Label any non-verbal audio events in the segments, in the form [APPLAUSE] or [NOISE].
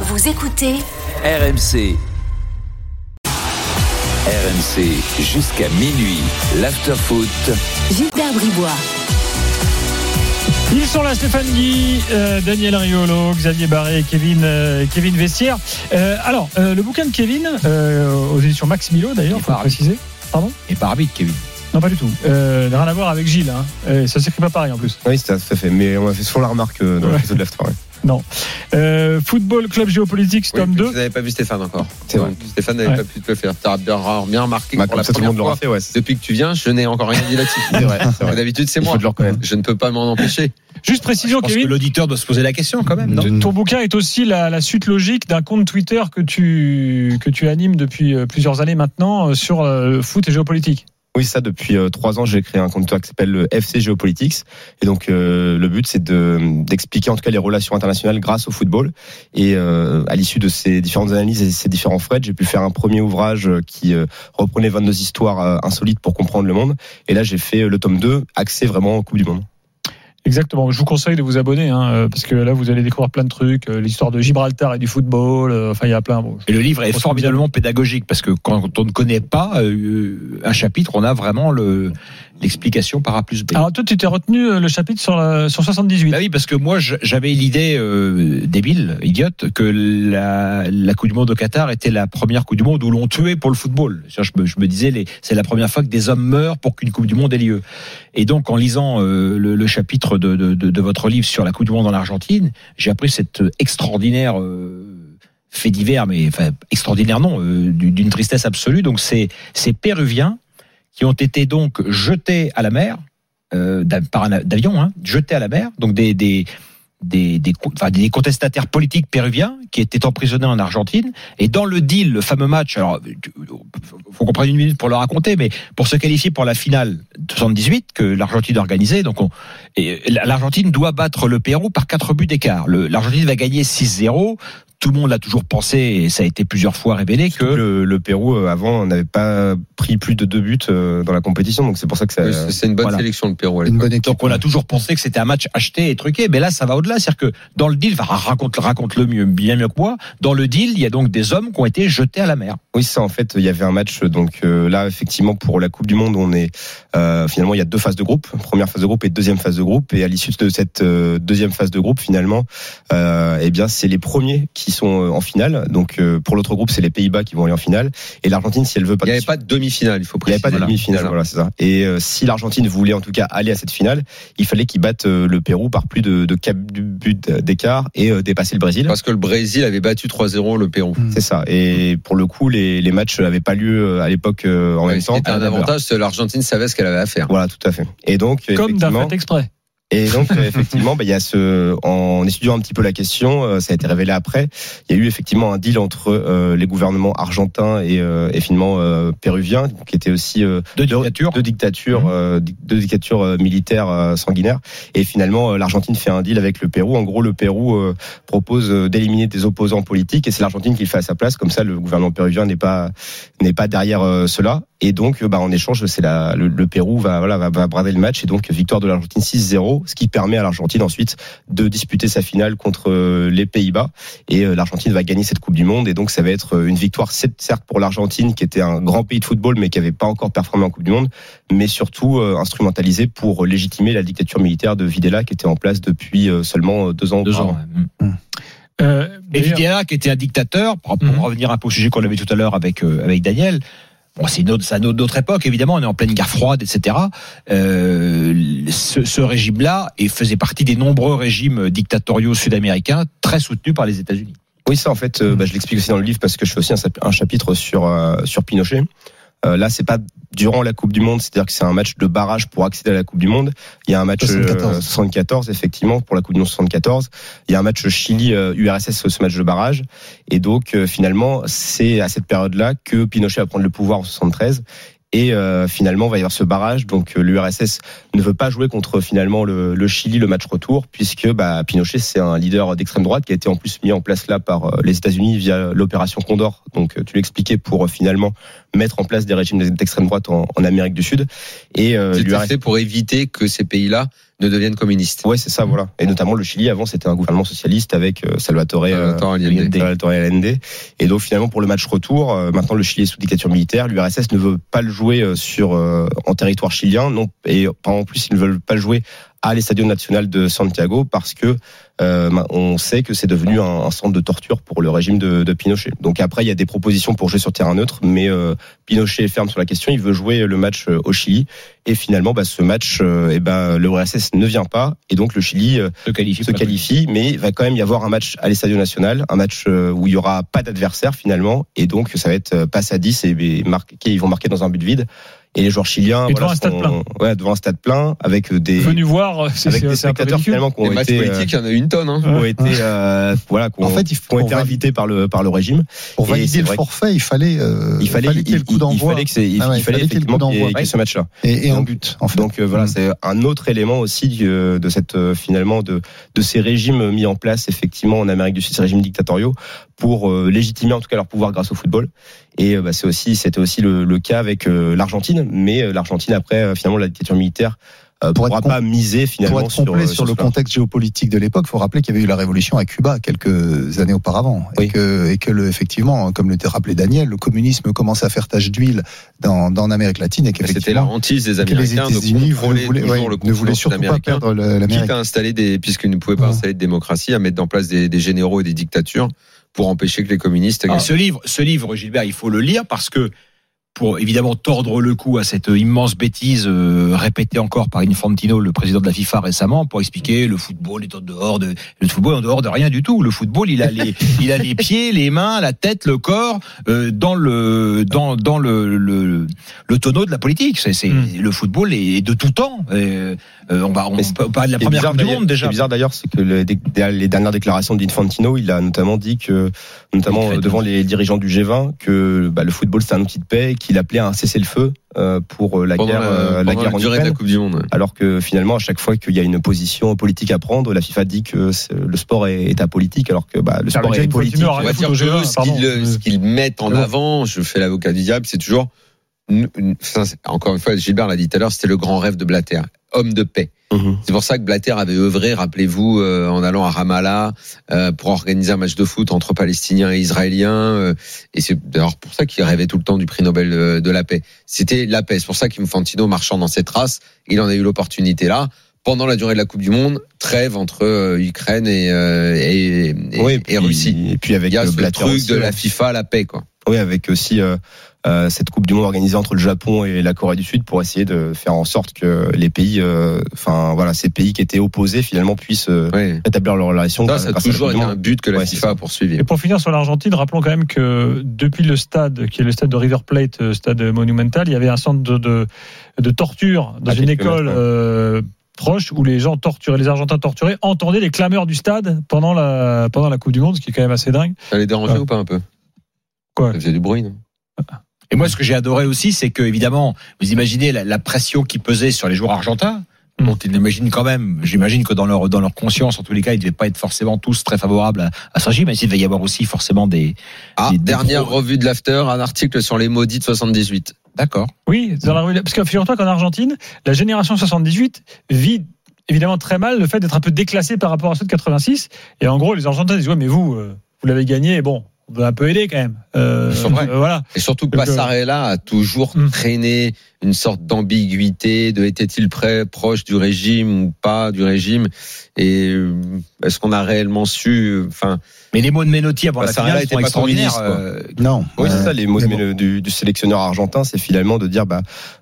Vous écoutez RMC. RMC jusqu'à minuit. L'afterfoot. Gilbert Bribois. Ils sont là, Stéphane Guy, euh, Daniel Riolo, Xavier Barré, Kevin, euh, Kevin Vestiaire. Euh, alors, euh, le bouquin de Kevin, euh, aux éditions Max Milo d'ailleurs, faut pas préciser. Pardon Et pas arbitre, Kevin. Non, pas du tout. Euh, rien à voir avec Gilles. Hein. Euh, ça s'écrit pas pareil en plus. Oui, c'est tout à fait. Mais on a fait souvent la remarque euh, dans Ouais. l'épisode de l'After. ouais. Non. Euh, Football Club Géopolitique, Oui, tome mais 2. Vous n'avez pas vu Stéphane encore. C'est vrai. Stéphane n'avait Ouais. pas pu te le faire. Tu as bien, bien remarqué que Bah, pour la ça, tout le première fois, fait, ouais. Depuis que tu viens, je n'ai encore rien dit là-dessus. [LAUGHS] D'habitude, c'est moi. Je ne peux pas m'en empêcher. Juste précision, Je pense Kevin. l'auditeur doit se poser la question quand même, non Ton- Ton bouquin est aussi la, la suite logique d'un compte Twitter que tu, que tu animes depuis euh, plusieurs années maintenant euh, sur euh, le foot et géopolitique. Oui, ça, depuis euh, trois ans, j'ai créé un compte qui s'appelle le FC Geopolitics. Et donc, euh, le but, c'est de, d'expliquer en tout cas les relations internationales grâce au football. Et euh, à l'issue de ces différentes analyses et ces différents threads, j'ai pu faire un premier ouvrage qui reprenait 22 histoires insolites pour comprendre le monde. Et là, j'ai fait le tome 2, axé vraiment au Coupe du Monde. Exactement. Je vous conseille de vous abonner hein, euh, parce que là, vous allez découvrir plein de trucs. euh, L'histoire de Gibraltar et du football. euh, Enfin, il y a plein. Bon, Et le livre est formidablement pédagogique parce que quand on ne connaît pas euh, un chapitre, on a vraiment le l'explication par A plus B. Alors toi, tu t'es retenu euh, le chapitre sur, la, sur 78. Bah oui, parce que moi, j'avais l'idée euh, débile, idiote, que la, la Coupe du Monde au Qatar était la première Coupe du Monde où l'on tuait pour le football. Je me, je me disais, c'est la première fois que des hommes meurent pour qu'une Coupe du Monde ait lieu. Et donc, en lisant euh, le, le chapitre de, de, de, de votre livre sur la Coupe du Monde en Argentine, j'ai appris cette extraordinaire euh, fait divers, mais enfin extraordinaire non, euh, d'une tristesse absolue. Donc, c'est ces Péruviens qui ont été donc jetés à la mer euh, par d'avion, hein, jetés à la mer, donc des des des, des, contestataires politiques péruviens qui étaient emprisonnés en Argentine. Et dans le deal, le fameux match, alors tu- faut qu'on prenne une minute pour le raconter, mais pour se qualifier pour la finale de 78 que l'Argentine organisait, donc l'Argentine doit battre le Pérou par quatre buts d'écart. L'Argentine va gagner 6-0. Tout le monde l'a toujours pensé, et ça a été plusieurs fois révélé que Le, le Pérou, euh, avant, n'avait pas pris plus de deux buts euh, dans la compétition. Donc, c'est pour ça que ça. Oui, c'est- une bonne voilà. sélection, le Pérou. à Une bonne équipe. Donc on a toujours pensé que c'était un match acheté et truqué, mais là ça va au-delà, c'est-à-dire que dans le deal, enfin, raconte raconte le mieux, bien mieux que moi. Dans le deal, il y a donc des hommes qui ont été jetés à la mer. Oui, ça en fait, il y avait un match donc euh, là effectivement pour la Coupe du Monde, on est euh, finalement il y a deux phases de groupe, première phase de groupe et deuxième phase de groupe et à l'issue de cette euh, deuxième phase de groupe finalement euh, eh bien c'est les premiers qui sont euh, en finale. Donc euh, pour l'autre groupe, c'est les Pays-Bas qui vont aller en finale et l'Argentine si elle veut pas Il n'y avait pas de demi-finale, il faut il n'y avait préciser. pas de Voilà. demi-finale, voilà, c'est ça. Et euh, si l'Argentine voulait en tout cas aller à cette finale, il fallait qu'ils battent euh, le Pérou par plus de, de 4 buts d'écart et euh, dépasser le Brésil. Parce que le Brésil avait battu 3-0 le Pérou. C'est ça. Et pour le coup, les, les matchs n'avaient pas lieu à l'époque euh, en Ouais, même temps. qui était un avantage, c'est que l'Argentine savait ce qu'elle avait à faire. Voilà, tout à fait. Et donc, Comme d'un fait exprès. Et donc euh, effectivement, bah, il y a ce, en étudiant un petit peu la question, euh, ça a été révélé après. Il y a eu effectivement un deal entre euh, les gouvernements argentins et, euh, et finalement euh, péruviens, qui étaient aussi euh, Deux dictatures. deux dictatures, di- deux dictatures militaires sanguinaires. Et finalement, l'Argentine fait un deal avec le Pérou. En gros, le Pérou euh, propose d'éliminer des opposants politiques, et c'est l'Argentine qui le fait à sa place. Comme ça, le gouvernement péruvien n'est pas n'est pas derrière euh, cela. Et donc, euh, bah, en échange, c'est la le, le Pérou va voilà va, va brader le match, et donc victoire de l'Argentine 6-0, ce qui permet à l'Argentine ensuite de disputer sa finale contre euh, les Pays-Bas. Et euh, l'Argentine va gagner cette Coupe du Monde, et donc ça va être une victoire certes pour l'Argentine, qui était un grand pays de football, mais qui avait pas encore performé en Coupe du Monde mais surtout euh, instrumentalisé pour légitimer la dictature militaire de Videla qui était en place depuis euh, seulement deux ans. Deux ans. ouais. Mm. Euh, Et Videla, qui était un dictateur, pour, Mhm. revenir un peu au sujet qu'on avait tout à l'heure avec euh, avec Daniel. Bon, c'est autre époque, évidemment. On est en pleine guerre froide, etc. Euh, ce, ce régime-là faisait partie des nombreux régimes dictatoriaux sud-américains très soutenus par les États-Unis. Oui, ça en fait, euh, bah, je l'explique aussi dans le livre parce que je fais aussi un, un chapitre sur euh, sur Pinochet. Euh, là, c'est pas durant la Coupe du Monde, c'est-à-dire que c'est un match de barrage pour accéder à la Coupe du Monde. Il y a un match 74. euh, 74 effectivement pour la Coupe du Monde 74. Il y a un match Chili euh, URSS ce match de barrage et donc euh, finalement c'est à cette période-là que Pinochet va prendre le pouvoir en 73 Et euh, finalement, il va y avoir ce barrage. Donc euh, l'URSS ne veut pas jouer contre finalement le, le Chili le match retour, puisque bah, Pinochet c'est un leader d'extrême droite qui a été en plus mis en place là par euh, les États-Unis via l'opération Condor. Donc euh, tu l'expliquais pour finalement mettre en place des régimes d'extrême droite en, en Amérique du Sud. Et euh, l'URSS fait pour éviter que ces pays-là ne deviennent communistes. Ouais, c'est ça, voilà. Et notamment le Chili, avant, c'était un gouvernement socialiste avec euh, Salvatore, euh, Salvatore Allende. Et donc, finalement, pour le match retour, euh, maintenant, le Chili est sous dictature militaire. L'URSS ne veut pas le jouer euh, sur, euh, en territoire chilien. Non, et en plus, ils ne veulent pas le jouer à l'Estadio Nacional de Santiago parce que euh, on sait que c'est devenu un, un centre de torture pour le régime de, de Pinochet. Donc après, il y a des propositions pour jouer sur terrain neutre, mais euh, Pinochet est ferme sur la question. Il veut jouer le match euh, au Chili. Et finalement, bah, ce match, euh, eh ben, le URSS ne vient pas. Et donc le Chili euh, Se qualifie. se qualifie, mais il va quand même y avoir un match à l'Estadio National, un match euh, où il y aura pas d'adversaire finalement, et donc ça va être passe à 10 et, et marqué, ils vont marquer dans un but vide. Et les joueurs chiliens, Et devant un stade sont- ouais, devant un stade plein, avec des, Venu voir, c'est avec des spectateurs finalement qui Les ont matchs été, euh, politiques, il y en a une tonne. Hein. ont été, euh, voilà, En fait, il qui ont été invités par le par le régime. Pour Et valider le forfait, il fallait, euh, Il fallait, qu'il y ait le coup il- il d'envoi fallait que il, Ah ouais, il fallait qu'il y ait le coup d'envoi. ce match-là. et, Donc- but, en fait. Donc euh, voilà, Mm. c'est un autre élément aussi euh, de cette euh, finalement de de ces régimes mis en place effectivement en Amérique du Sud, ces régimes dictatoriaux pour euh, légitimer en tout cas leur pouvoir grâce au football. Et euh, bah, c'est aussi c'était aussi le, le cas avec euh, l'Argentine, mais euh, l'Argentine après euh, finalement la dictature militaire euh, Pour pourra pas miser finalement Pour être sur, complet sur, le cela. contexte géopolitique de l'époque, il faut rappeler qu'il y avait eu la révolution à Cuba quelques années auparavant. Et que, et que le, effectivement, comme le rappelé Daniel, le communisme commençait à faire tache d'huile dans, dans Amérique latine et C'était la qu'effectivement, hantise des les Américains de États-Unis contrôler voulaient, toujours ouais, le ne voulaient surtout pas perdre l'Amérique. quitte à installer des, puisqu'ils ne pouvaient pas Ouais. installer de démocratie, à mettre en place des, des généraux et des dictatures pour empêcher que les communistes gagnent. ce livre, ce livre, Gilbert, il faut le lire parce que pour évidemment tordre le cou à cette immense bêtise euh, répétée encore par Infantino, le président de la FIFA récemment, pour expliquer le football est en dehors de le football est en dehors de rien du tout. Le football, il a les [LAUGHS] il a les pieds, les mains, la tête, le corps euh, dans le dans dans le le, le tonneau de la politique. C'est c'est Mm. le football est de tout temps. Euh, euh, on va on c'est- peut parler de la première bizarre coupe du monde ce qui déjà. est bizarre d'ailleurs, c'est que les, les dernières déclarations d'Infantino, il a notamment dit que, notamment devant les dirigeants du G20, que bah, le football c'est un outil de paix, qu'il appelait à un cessez-le-feu euh, pour euh, la pendant guerre, la, euh, la guerre la en durée de la Ukraine. Coupe du Monde. Alors que finalement, à chaque fois qu'il y a une position politique à prendre, la FIFA dit que le sport est, est apolitique, alors que bah, le Ça, sport est politique. Dire G20, ce qu'ils mettent en avant, je fais l'avocat du diable, c'est toujours encore une fois, Gilbert l'a dit tout à l'heure, c'était le grand rêve de Blatter, homme de paix. Mhm. C'est pour ça que Blatter avait œuvré, rappelez-vous, euh, en allant à Ramallah euh, pour organiser un match de foot entre Palestiniens et Israéliens. euh, et c'est d'ailleurs pour ça qu'il rêvait tout le temps du prix Nobel de, de la paix. C'était la paix. C'est pour ça qu'Infantino, marchant dans cette race, il en a eu l'opportunité là. Pendant la durée de la Coupe du Monde, trêve entre Ukraine et, et, et, Oui, et et puis, Russie. Et puis avec Il y a le ce truc aussi, de la ouais. FIFA, la paix, quoi. Oui, avec aussi euh, cette Coupe du Monde organisée entre le Japon et la Corée du Sud pour essayer de faire en sorte que les pays, euh, enfin voilà, ces pays qui étaient opposés finalement puissent euh, Ouais. rétablir leurs relations. Ça, ça a toujours été un but que la Ouais, FIFA a poursuivi. Et pour finir sur l'Argentine, rappelons quand même que depuis le stade, qui est le stade de River Plate, stade monumental, il y avait un centre de, de, de torture dans À une école proche où les gens torturés, les Argentins torturés, entendaient les clameurs du stade pendant la, pendant la Coupe du Monde, ce qui est quand même assez dingue. Ça les dérangeait Ouais. ou pas un peu? Quoi? Ça faisait du bruit, non? Et moi, ce que j'ai adoré aussi, c'est que évidemment, vous imaginez la, la pression qui pesait sur les joueurs argentins. Dont ils imaginent quand même, j'imagine que dans leur dans leur conscience, en tous les cas, ils ne devaient pas être forcément tous très favorables à, à ce régime, mais il devait y avoir aussi forcément des. Ah, Des- des dernière gros- revue de l'after, un article sur les maudits de 78. D'accord. Oui, dans la rue- parce que figure-toi qu'en Argentine, la génération 78 vit évidemment très mal le fait d'être un peu déclassé par rapport à ceux de 86. Et en gros, les Argentins disent ouais, mais vous, euh, vous l'avez gagné, bon, on a un peu aidé quand même. Euh, euh, voilà. Et surtout, euh, Passarella a toujours Hmm. traîné une sorte d'ambiguïté de était-il prêt, proche du régime ou pas du régime Et euh, est-ce qu'on a réellement su euh, Enfin, Mais les mots de Menotti avant Bah, la ça, finale sont extraordinaires. euh, Non. Oui, c'est Euh, ça, les mots bon. du, du sélectionneur argentin, c'est finalement de dire, bah,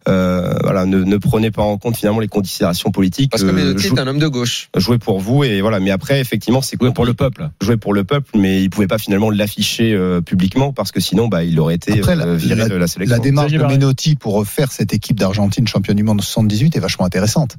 euh, voilà, ne, ne prenez pas en compte finalement les considérations politiques. parce que euh, Menotti jou- est un homme de gauche. jouer pour vous et voilà. Mais après, effectivement, c'est pour le peuple. jouer pour le peuple, mais il pouvait pas finalement l'afficher euh, publiquement parce que sinon, bah, il aurait été Après, la- euh, viré la- de la sélection. La démarche de. Menotti pour refaire cette équipe d'Argentine championne du monde 78 est vachement intéressante.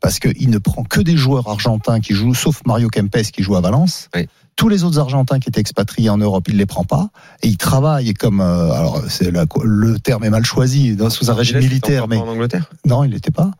Parce qu'il ne prend que des joueurs argentins qui jouent, sauf Mario Kempes qui joue à Valence. Oui. Tous les autres Argentins qui étaient expatriés en Europe, il les prend pas. Et il travaille comme, euh, alors c'est la- le terme est mal choisi, dans- sous un régime militaire, mais en Angleterre? non, il n'était pas.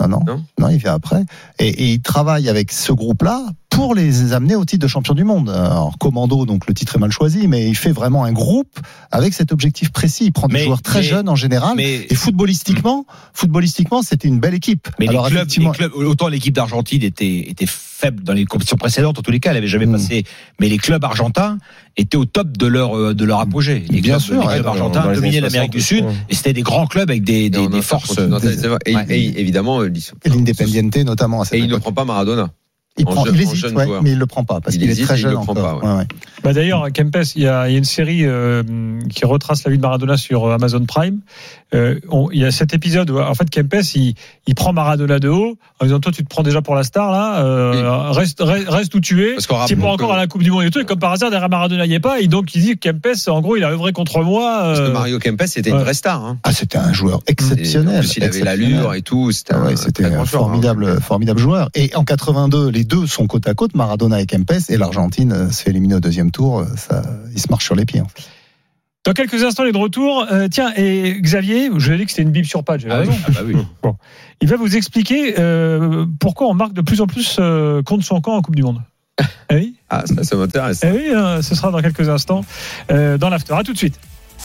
Non, non, Non? Non, il vient après. Et, et il travaille avec ce groupe-là pour les amener au titre de champion du monde. Alors, Commando, donc le titre est mal choisi, mais il fait vraiment un groupe avec cet objectif précis. Il prend des Mais- joueurs très mais- jeunes en général. mais- Et footballistiquement, footballistiquement, c'était une belle équipe. Mais Alors, les clubs, effectivement, les clubs, autant l'équipe d'Argentine était, était faible dans les compétitions précédentes, en tous les cas, elle avait jamais Mm. passé. Mais les clubs argentins étaient au top de leur, euh, de leur apogée. Les Bien clubs, sûr, les ouais, clubs dans- argentins dominaient l'Amérique du 60, Sud ouais. et c'était des grands clubs avec des, des, des forces. c'est vrai. Et, Ouais. et évidemment, euh, l'Independiente notamment à cette Et il ne prend pas Maradona. Il, en prend, jeune- il hésite, ouais, mais il le prend pas parce Il qu'il est hésite très et il jeune le prend encore. pas, Ouais, ouais. Bah D'ailleurs, Kempes, il y, a, il y a une série euh, qui retrace la vie de Maradona sur Amazon Prime. Euh, il y a cet épisode où, en fait, Kempes, il, il prend Maradona de haut en disant Toi, tu te prends déjà pour la star, là, euh, reste, reste, reste où tu es. Parce qu'on Tu es pas encore que- à la Coupe du Monde et tout. Et comme par hasard, derrière Maradona, il n'y est pas. Et donc, il dit Kempes, en gros, il a œuvré contre moi. Parce que euh, Mario Kempes était une vraie star. Hein. Ah, c'était un joueur Et exceptionnel. en plus, il avait l'allure et tout. C'était Ah ouais, un c'était hein. formidable, formidable joueur. Et en 82, les deux sont côte à côte, Maradona et Kempes, et l'Argentine euh, se fait éliminer au deuxième tour. euh, Ça, il se marche sur les pieds. en fait. Dans quelques instants, il est de retour. Euh, tiens, et Xavier, je lui ai dit que c'était une bible sur page. j'avais Ah oui, raison. ah bah oui. Il va vous expliquer euh, pourquoi on marque de plus en plus euh, contre son camp en Coupe du Monde. [LAUGHS] Eh oui, Ah, ça, ça m'intéresse. eh oui hein, ce sera dans quelques instants euh, dans l'after. À tout de suite.